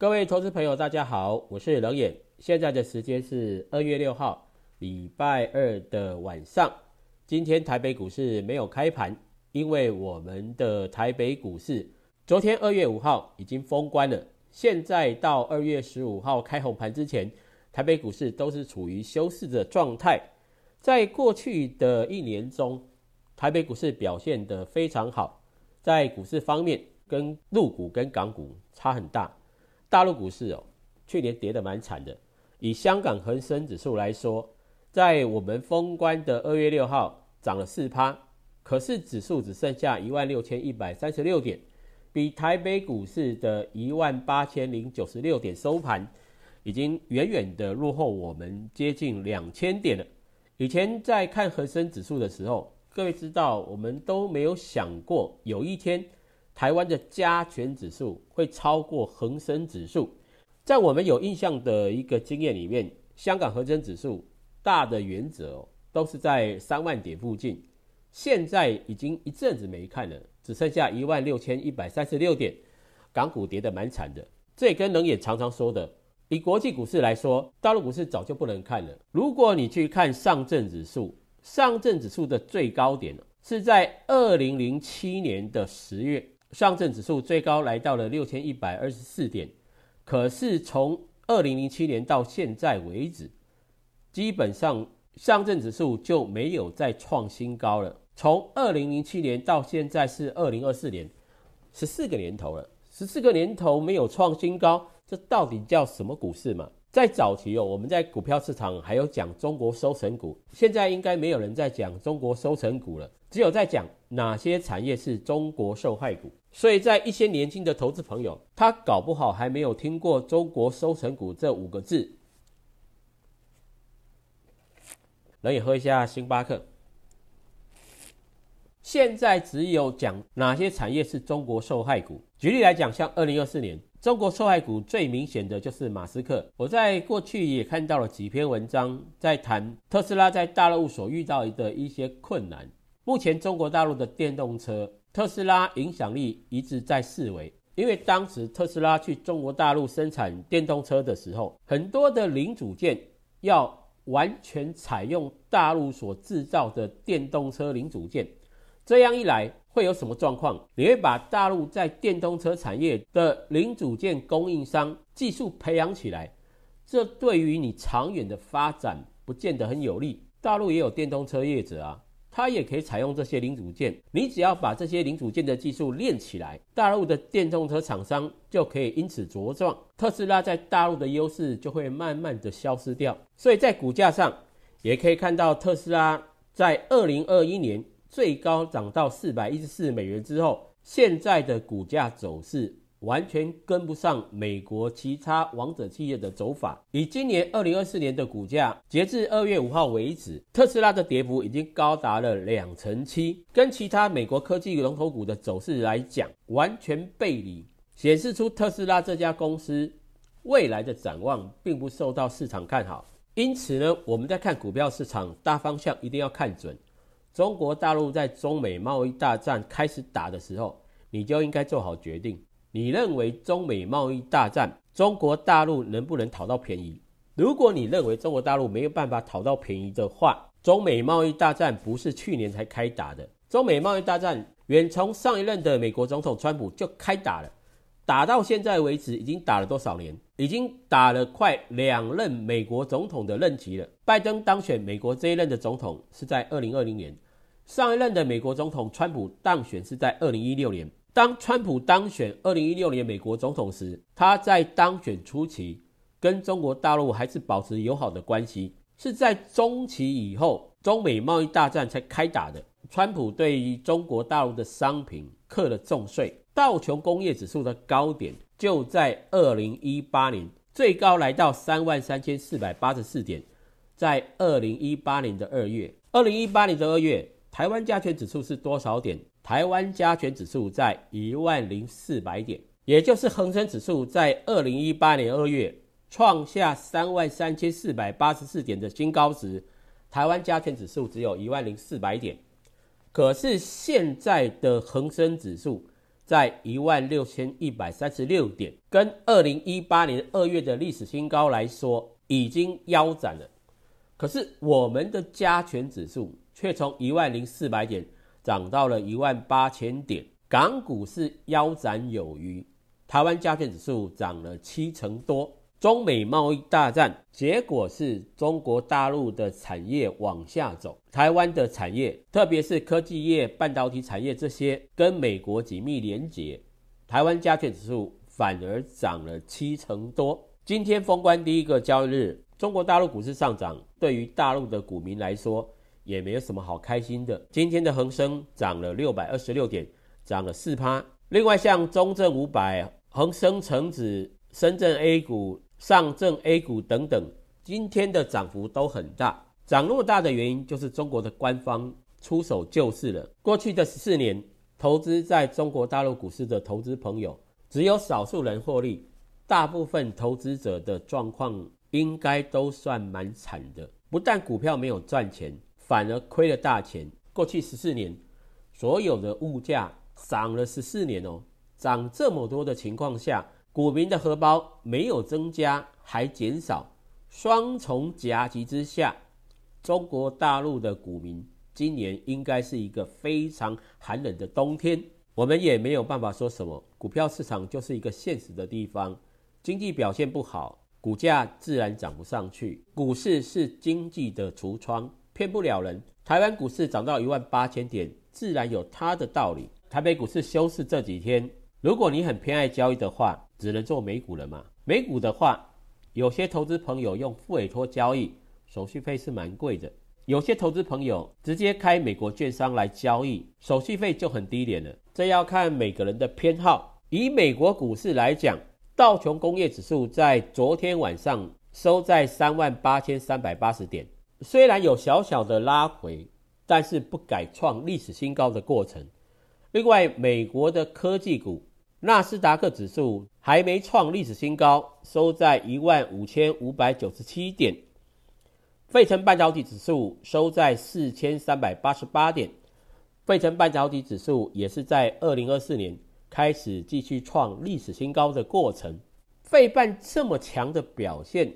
各位投资朋友，大家好，我是冷眼。现在的时间是二月六号，礼拜二的晚上。今天台北股市没有开盘，因为我们的台北股市昨天二月五号已经封关了。现在到二月十五号开红盘之前，台北股市都是处于休市的状态。在过去的一年中，台北股市表现得非常好。在股市方面，跟陆股跟港股差很大。大陆股市哦，去年跌得蛮惨的。以香港恒生指数来说，在我们封关的二月六号涨了四趴，可是指数只剩下一万六千一百三十六点，比台北股市的一万八千零九十六点收盘，已经远远的落后我们接近两千点了。以前在看恒生指数的时候，各位知道，我们都没有想过有一天。台湾的加权指数会超过恒生指数，在我们有印象的一个经验里面，香港恒生指数大的原则哦，都是在三万点附近。现在已经一阵子没看了，只剩下一万六千一百三十六点，港股跌得蛮惨的。这也跟冷眼常常说的，以国际股市来说，大陆股市早就不能看了。如果你去看上证指数，上证指数的最高点是在二零零七年的十月。上证指数最高来到了六千一百二十四点，可是从二零零七年到现在为止，基本上上证指数就没有再创新高了。从二零零七年到现在是二零二四年，十四个年头了，十四个年头没有创新高，这到底叫什么股市嘛？在早期哦，我们在股票市场还有讲中国收成股，现在应该没有人在讲中国收成股了，只有在讲哪些产业是中国受害股。所以在一些年轻的投资朋友，他搞不好还没有听过“中国收成股”这五个字。冷也喝一下星巴克。现在只有讲哪些产业是中国受害股。举例来讲，像二零二四年，中国受害股最明显的就是马斯克。我在过去也看到了几篇文章，在谈特斯拉在大陆所遇到的一些困难。目前中国大陆的电动车。特斯拉影响力一直在四维，因为当时特斯拉去中国大陆生产电动车的时候，很多的零组件要完全采用大陆所制造的电动车零组件，这样一来会有什么状况？你会把大陆在电动车产业的零组件供应商技术培养起来，这对于你长远的发展不见得很有利。大陆也有电动车业者啊。它也可以采用这些零组件，你只要把这些零组件的技术练起来，大陆的电动车厂商就可以因此茁壮，特斯拉在大陆的优势就会慢慢的消失掉。所以在股价上也可以看到，特斯拉在二零二一年最高涨到四百一十四美元之后，现在的股价走势。完全跟不上美国其他王者企业的走法。以今年二零二四年的股价，截至二月五号为止，特斯拉的跌幅已经高达了两成七，跟其他美国科技龙头股的走势来讲，完全背离，显示出特斯拉这家公司未来的展望并不受到市场看好。因此呢，我们在看股票市场大方向一定要看准。中国大陆在中美贸易大战开始打的时候，你就应该做好决定。你认为中美贸易大战，中国大陆能不能讨到便宜？如果你认为中国大陆没有办法讨到便宜的话，中美贸易大战不是去年才开打的。中美贸易大战远从上一任的美国总统川普就开打了，打到现在为止，已经打了多少年？已经打了快两任美国总统的任期了。拜登当选美国这一任的总统是在二零二零年，上一任的美国总统川普当选是在二零一六年。当川普当选二零一六年美国总统时，他在当选初期跟中国大陆还是保持友好的关系，是在中期以后，中美贸易大战才开打的。川普对于中国大陆的商品课了重税，道琼工业指数的高点就在二零一八年，最高来到三万三千四百八十四点，在二零一八年的二月，二零一八年的二月，台湾加权指数是多少点？台湾加权指数在一万零四百点，也就是恒生指数在二零一八年二月创下三万三千四百八十四点的新高时，台湾加权指数只有一万零四百点。可是现在的恒生指数在一万六千一百三十六点，跟二零一八年二月的历史新高来说，已经腰斩了。可是我们的加权指数却从一万零四百点涨到了一万八千点，港股是腰斩有余。台湾加权指数涨了七成多。中美贸易大战结果是中国大陆的产业往下走，台湾的产业，特别是科技业、半导体产业这些跟美国紧密连结，台湾加权指数反而涨了七成多。今天封关第一个交易日。中国大陆股市上涨，对于大陆的股民来说也没有什么好开心的。今天的恒生涨了六百二十六点，涨了四趴。另外，像中证五百、恒生成指、深圳 A 股、上证 A 股等等，今天的涨幅都很大。涨那么大的原因，就是中国的官方出手救市了。过去的十四年，投资在中国大陆股市的投资朋友，只有少数人获利，大部分投资者的状况。应该都算蛮惨的，不但股票没有赚钱，反而亏了大钱。过去十四年，所有的物价涨了十四年哦，涨这么多的情况下，股民的荷包没有增加，还减少，双重夹击之下，中国大陆的股民今年应该是一个非常寒冷的冬天。我们也没有办法说什么，股票市场就是一个现实的地方，经济表现不好。股价自然涨不上去。股市是经济的橱窗，骗不了人。台湾股市涨到一万八千点，自然有它的道理。台北股市休市这几天，如果你很偏爱交易的话，只能做美股了嘛。美股的话，有些投资朋友用副委托交易，手续费是蛮贵的；有些投资朋友直接开美国券商来交易，手续费就很低廉了。这要看每个人的偏好。以美国股市来讲。道琼工业指数在昨天晚上收在三万八千三百八十点，虽然有小小的拉回，但是不改创历史新高的过程。另外，美国的科技股纳斯达克指数还没创历史新高，收在一万五千五百九十七点。费城半导体指数收在四千三百八十八点，费城半导体指数也是在二零二四年。开始继续创历史新高。的过程，费半这么强的表现，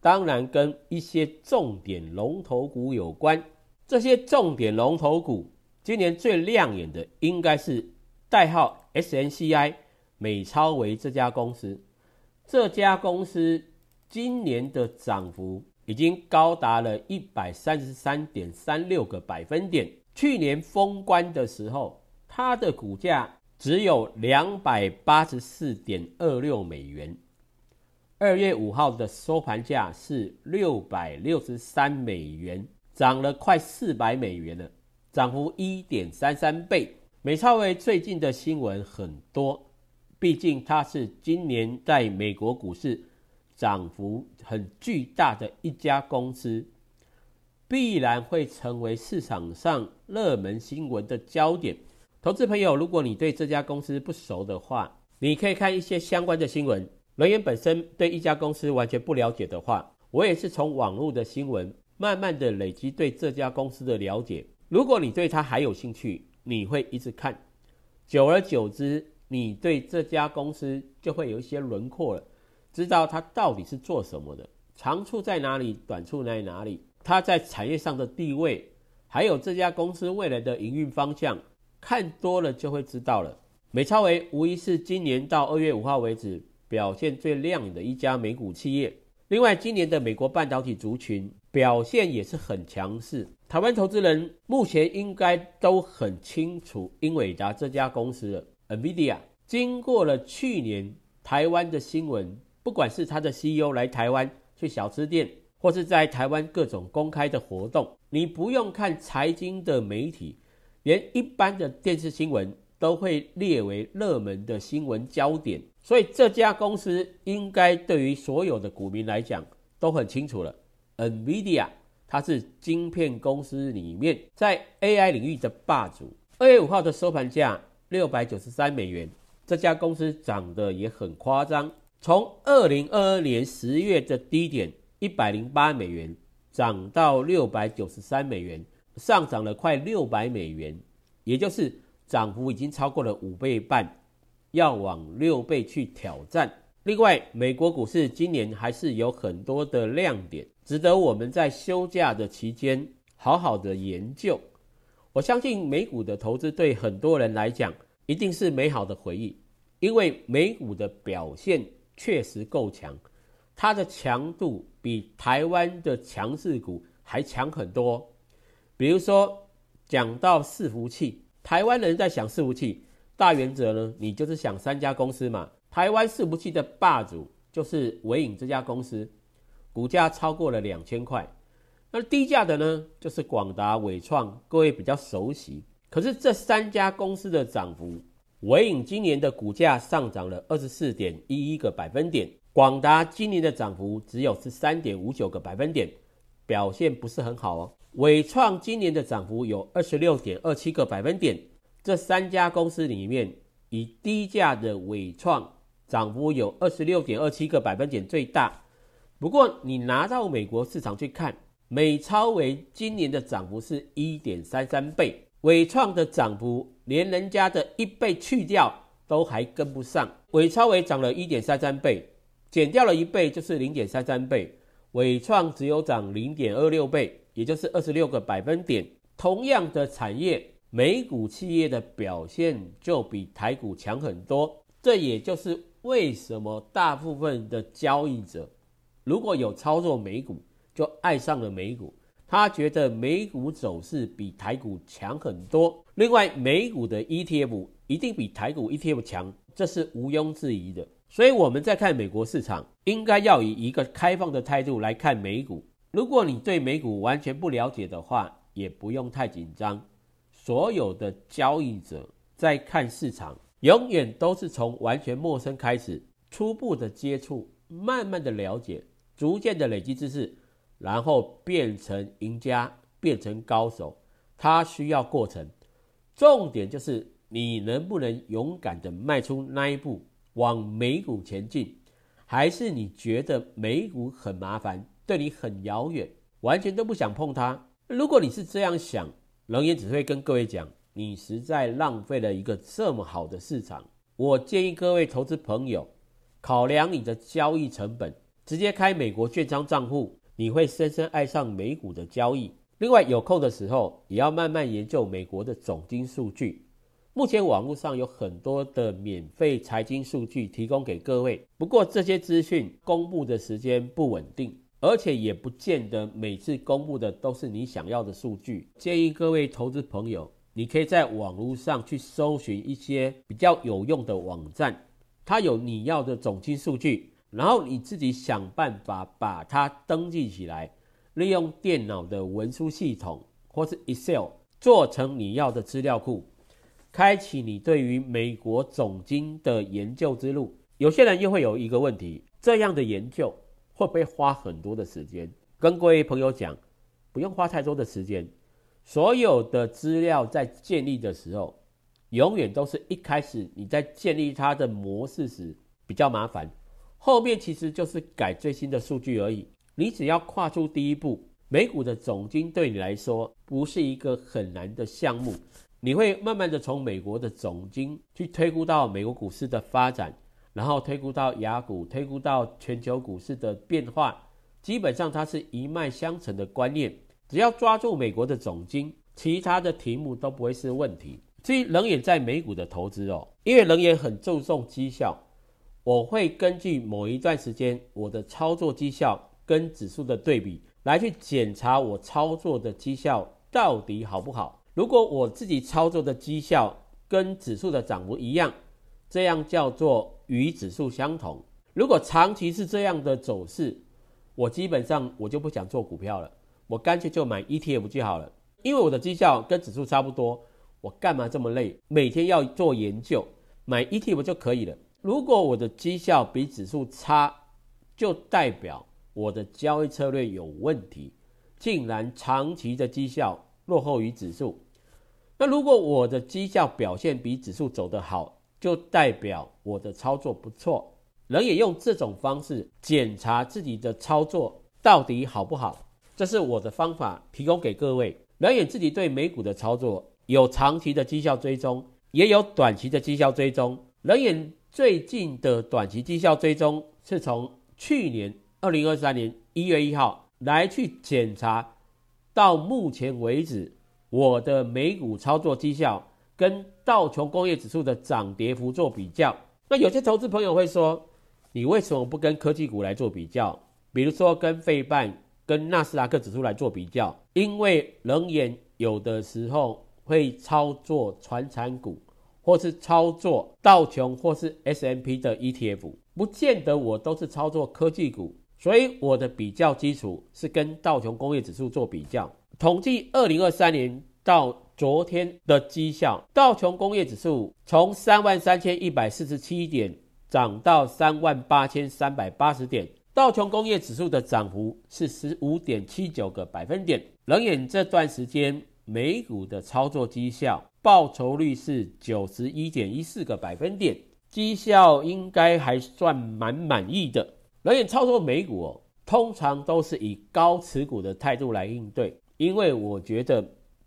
当然跟一些重点龙头股有关。这些重点龙头股今年最亮眼的，应该是代号 SNCI 美超维这家公司。这家公司今年的涨幅已经高达了一百三十三点三六个百分点。去年封关的时候，它的股价。只有两百八十四点二六美元，二月五号的收盘价是六百六十三美元，涨了快四百美元了，涨幅一点三三倍。美超维最近的新闻很多，毕竟它是今年在美国股市涨幅很巨大的一家公司，必然会成为市场上热门新闻的焦点。投资朋友，如果你对这家公司不熟的话，你可以看一些相关的新闻。人员本身对一家公司完全不了解的话，我也是从网络的新闻慢慢的累积对这家公司的了解。如果你对它还有兴趣，你会一直看，久而久之，你对这家公司就会有一些轮廓了，知道它到底是做什么的，长处在哪里，短处在哪里，它在产业上的地位，还有这家公司未来的营运方向。看多了就会知道了。美超维无疑是今年到二月五号为止表现最亮眼的一家美股企业。另外，今年的美国半导体族群表现也是很强势。台湾投资人目前应该都很清楚英伟达这家公司了。NVIDIA 经过了去年台湾的新闻，不管是他的 CEO 来台湾去小吃店，或是在台湾各种公开的活动，你不用看财经的媒体。连一般的电视新闻都会列为热门的新闻焦点，所以这家公司应该对于所有的股民来讲都很清楚了。NVIDIA 它是晶片公司里面在 AI 领域的霸主。二月五号的收盘价六百九十三美元，这家公司涨得也很夸张，从二零二二年十月的低点一百零八美元涨到六百九十三美元。上涨了快六百美元，也就是涨幅已经超过了五倍半。要往六倍去挑战。另外，美国股市今年还是有很多的亮点，值得我们在休假的期间好好的研究。我相信美股的投资对很多人来讲一定是美好的回忆，因为美股的表现确实够强，它的强度比台湾的强势股还强很多。比如说，讲到伺服器，台湾人在想伺服器，大原则呢，你就是想三家公司嘛。台湾伺服器的霸主就是伟影这家公司，股价超过了两千块。那低价的呢，就是广达、伟创，各位比较熟悉。可是这三家公司的涨幅，伟影今年的股价上涨了二十四点一一个百分点，广达今年的涨幅只有十三点五九个百分点，表现不是很好哦。伟创今年的涨幅有二十六点二七个百分点，这三家公司里面，以低价的伟创涨幅有二十六点二七个百分点最大。不过你拿到美国市场去看。美超为今年的涨幅是一点三三倍，伟创的涨幅连人家的一倍去掉都还跟不上。伟超为涨了一点三三倍，减掉了一倍就是零点三三倍，伟创只有涨零点二六倍，也就是二十六个百分点。同样的产业，美股企业的表现就比台股强很多。这也就是为什么大部分的交易者如果有操作美股。就爱上了美股，他觉得美股走势比台股强很多。另外，美股的 ETF 一定比台股 ETF 强，这是毋庸置疑的。所以我们在看美国市场，应该要以一个开放的态度来看美股。如果你对美股完全不了解的话，也不用太紧张。所有的交易者在看市场，永远都是从完全陌生开始，初步的接触，慢慢的了解，逐渐的累积知识。然后变成赢家，变成高手，他需要过程。重点就是你能不能勇敢的迈出那一步，往美股前进，还是你觉得美股很麻烦，对你很遥远，完全都不想碰它？如果你是这样想，龙岩只会跟各位讲，你实在浪费了一个这么好的市场。我建议各位投资朋友，考量你的交易成本，直接开美国券商账户。你会深深爱上美股的交易。另外，有空的时候也要慢慢研究美国的总经数据。目前网络上有很多的免费财经数据提供给各位，不过这些资讯公布的时间不稳定，而且也不见得每次公布的都是你想要的数据。建议各位投资朋友，你可以在网络上去搜寻一些比较有用的网站，它有你要的总经数据。然后你自己想办法把它登记起来，利用电脑的文书系统或是 Excel 做成你要的资料库，开启你对于美国总经的研究之路。有些人又会有一个问题：这样的研究会不会花很多的时间？跟各位朋友讲，不用花太多的时间。所有的资料在建立的时候，永远都是一开始你在建立它的模式时比较麻烦。后面其实就是改最新的数据而已。你只要跨出第一步，美股的总金对你来说不是一个很难的项目。你会慢慢的从美国的总金去推估到美国股市的发展，然后推估到雅股，推估到全球股市的变化。基本上它是一脉相承的观念。只要抓住美国的总金，其他的题目都不会是问题。至于冷眼在美股的投资哦，因为冷眼很注重绩效。我会根据某一段时间我的操作绩效跟指数的对比来去检查我操作的绩效到底好不好。如果我自己操作的绩效跟指数的涨幅一样，这样叫做与指数相同。如果长期是这样的走势，我基本上我就不想做股票了，我干脆就买 ETF 就好了，因为我的绩效跟指数差不多，我干嘛这么累，每天要做研究，买 ETF 就可以了。如果我的绩效比指数差，就代表我的交易策略有问题，竟然长期的绩效落后于指数。那如果我的绩效表现比指数走得好，就代表我的操作不错。人也用这种方式检查自己的操作到底好不好，这是我的方法，提供给各位。人也自己对美股的操作有长期的绩效追踪，也有短期的绩效追踪。人眼最近的短期绩效追踪是从去年二零二三年一月一号来去检查，到目前为止我的美股操作绩效跟道琼工业指数的涨跌幅做比较。那有些投资朋友会说，你为什么不跟科技股来做比较？比如说跟费半、跟纳斯达克指数来做比较？因为人眼有的时候会操作传产股，或是操作道琼或是 S M P 的 E T F，不见得我都是操作科技股，所以我的比较基础是跟道琼工业指数做比较。统计二零二三年到昨天的绩效，道琼工业指数从三万三千一百四十七点涨到三万八千三百八十点，道琼工业指数的涨幅是十五点七九个百分点。冷眼这段时间美股的操作绩效报酬率是九十一点一四个百分点，绩效应该还算蛮满意的。冷眼操作美股哦，通常都是以高持股的态度来应对，因为我觉得。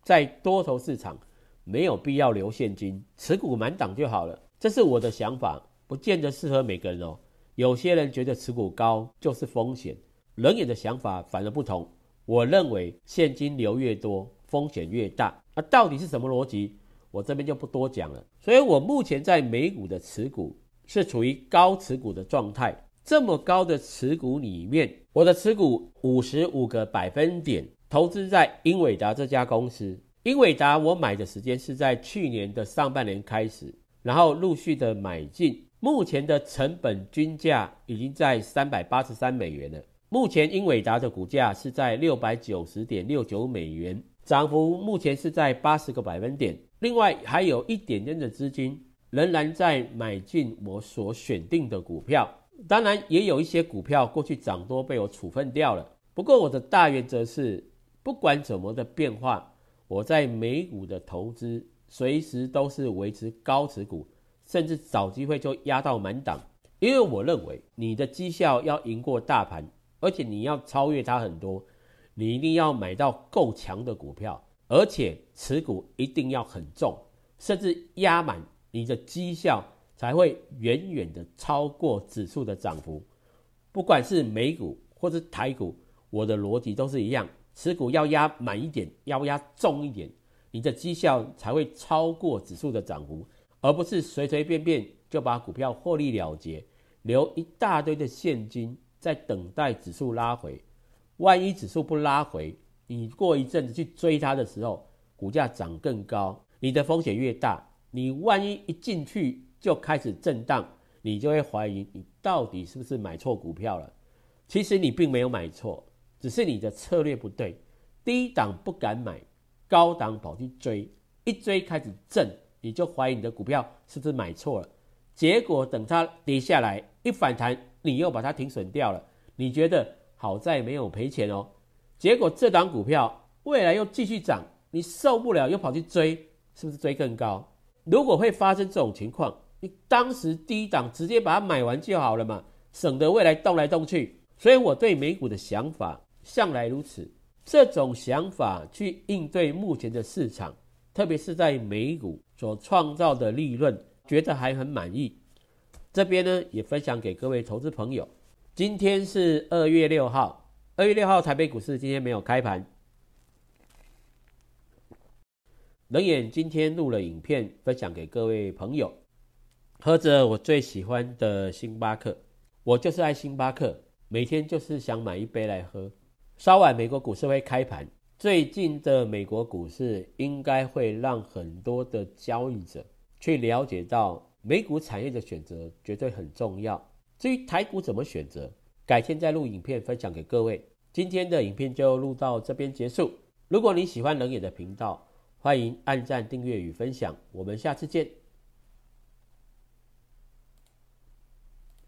在多头市场，没有必要留现金，持股满档就好了。这是我的想法，不见得适合每个人哦。有些人觉得持股高就是风险，人眼的想法反而不同。我认为现金流越多，风险越大。那到底是什么逻辑？我这边就不多讲了。所以我目前在美股的持股是处于高持股的状态。这么高的持股里面，我的持股五十五个百分点。投资在英伟达这家公司，英伟达我买的时间是在去年的上半年开始，然后陆续的买进，目前的成本均价已经在三百八十三美元了。目前英伟达的股价是在六百九十点六九美元，涨幅目前是在八十个百分点。另外还有一点点的资金仍然在买进我所选定的股票，当然也有一些股票过去涨多被我处分掉了。不过我的大原则是。不管怎么的变化，我在美股的投资随时都是维持高持股，甚至找机会就压到满档。因为我认为你的绩效要赢过大盘，而且你要超越它很多，你一定要买到够强的股票，而且持股一定要很重，甚至压满，你的绩效才会远远的超过指数的涨幅。不管是美股或者台股，我的逻辑都是一样。持股要压满一点，要压重一点，你的绩效才会超过指数的涨幅，而不是随随便便就把股票获利了结，留一大堆的现金在等待指数拉回。万一指数不拉回，你过一阵子去追它的时候，股价涨更高，你的风险越大。你万一一进去就开始震荡，你就会怀疑你到底是不是买错股票了。其实你并没有买错。只是你的策略不对，低档不敢买，高档跑去追，一追开始震，你就怀疑你的股票是不是买错了。结果等它跌下来一反弹，你又把它停损掉了。你觉得好在没有赔钱哦。结果这档股票未来又继续涨，你受不了又跑去追，是不是追更高？如果会发生这种情况，你当时低档直接把它买完就好了嘛，省得未来动来动去。所以我对美股的想法。向来如此，这种想法去应对目前的市场，特别是在美股所创造的利润，觉得还很满意。这边呢也分享给各位投资朋友。今天是二月六号，二月六号台北股市今天没有开盘。冷眼今天录了影片分享给各位朋友，喝着我最喜欢的星巴克，我就是爱星巴克，每天就是想买一杯来喝。稍晚，美国股市会开盘。最近的美国股市应该会让很多的交易者去了解到，美股产业的选择绝对很重要。至于台股怎么选择，改天再录影片分享给各位。今天的影片就录到这边结束。如果你喜欢冷野的频道，欢迎按赞、订阅与分享。我们下次见。